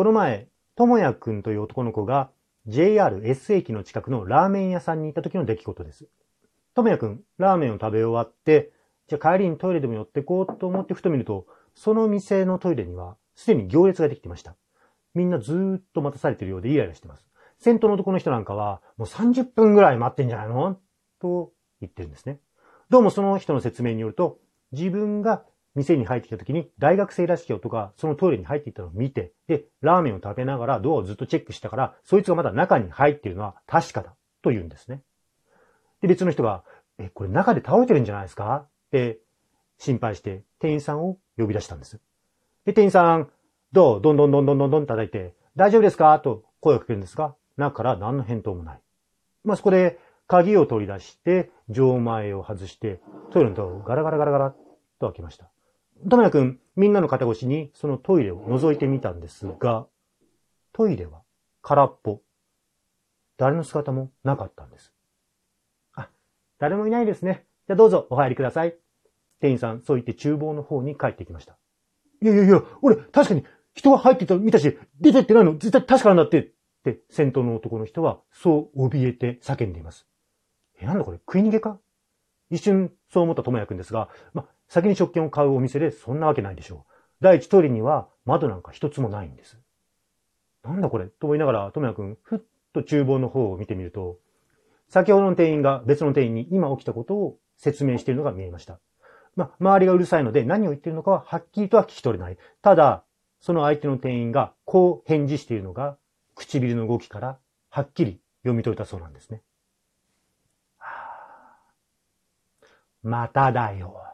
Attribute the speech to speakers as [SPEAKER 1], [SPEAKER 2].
[SPEAKER 1] この前、ともやくんという男の子が JR S 駅の近くのラーメン屋さんに行った時の出来事です。ともやくん、ラーメンを食べ終わって、じゃあ帰りにトイレでも寄ってこうと思ってふと見ると、その店のトイレにはすでに行列ができてました。みんなずーっと待たされてるようでイライラしてます。先頭の男の人なんかは、もう30分ぐらい待ってんじゃないの？と言ってるんですね。どうもその人の説明によると、自分が店に入ってきた時に大学生らしき男がそのトイレに入っていったのを見て、で、ラーメンを食べながらドアをずっとチェックしたから、そいつがまだ中に入っているのは確かだと言うんですね。で、別の人が、え、これ中で倒れてるんじゃないですか？って心配して店員さんを呼び出したんです。で、店員さん、どう？どんどんどんどんどんどん叩いて、大丈夫ですか？と声をかけるんですが、中から何の返答もない。まあ、そこで鍵を取り出して、錠前を外して、トイレのドアをガラガラガラガラと開けました。ともやくん、みんなの肩越しにそのトイレを覗いてみたんですが、トイレは空っぽ。誰の姿もなかったんです。あ、誰もいないですね。じゃあどうぞお入りください。店員さん、そう言って厨房の方に帰ってきました。いやいやいや、俺、確かに人が入ってた見たし、出てってないの絶対確かなんだって、って先頭の男の人はそう怯えて叫んでいます。え、なんだこれ食い逃げか？一瞬そう思った智也くんですが、ま、先に食券を買うお店でそんなわけないでしょう。第一通りには窓なんか一つもないんです。なんだこれ？と思いながら、智也くん、ふっと厨房の方を見てみると、先ほどの店員が別の店員に今起きたことを説明しているのが見えました。ま周りがうるさいので何を言っているのかははっきりとは聞き取れない。ただ、その相手の店員がこう返事しているのが唇の動きからはっきり読み取れたそうなんですね。まただよ。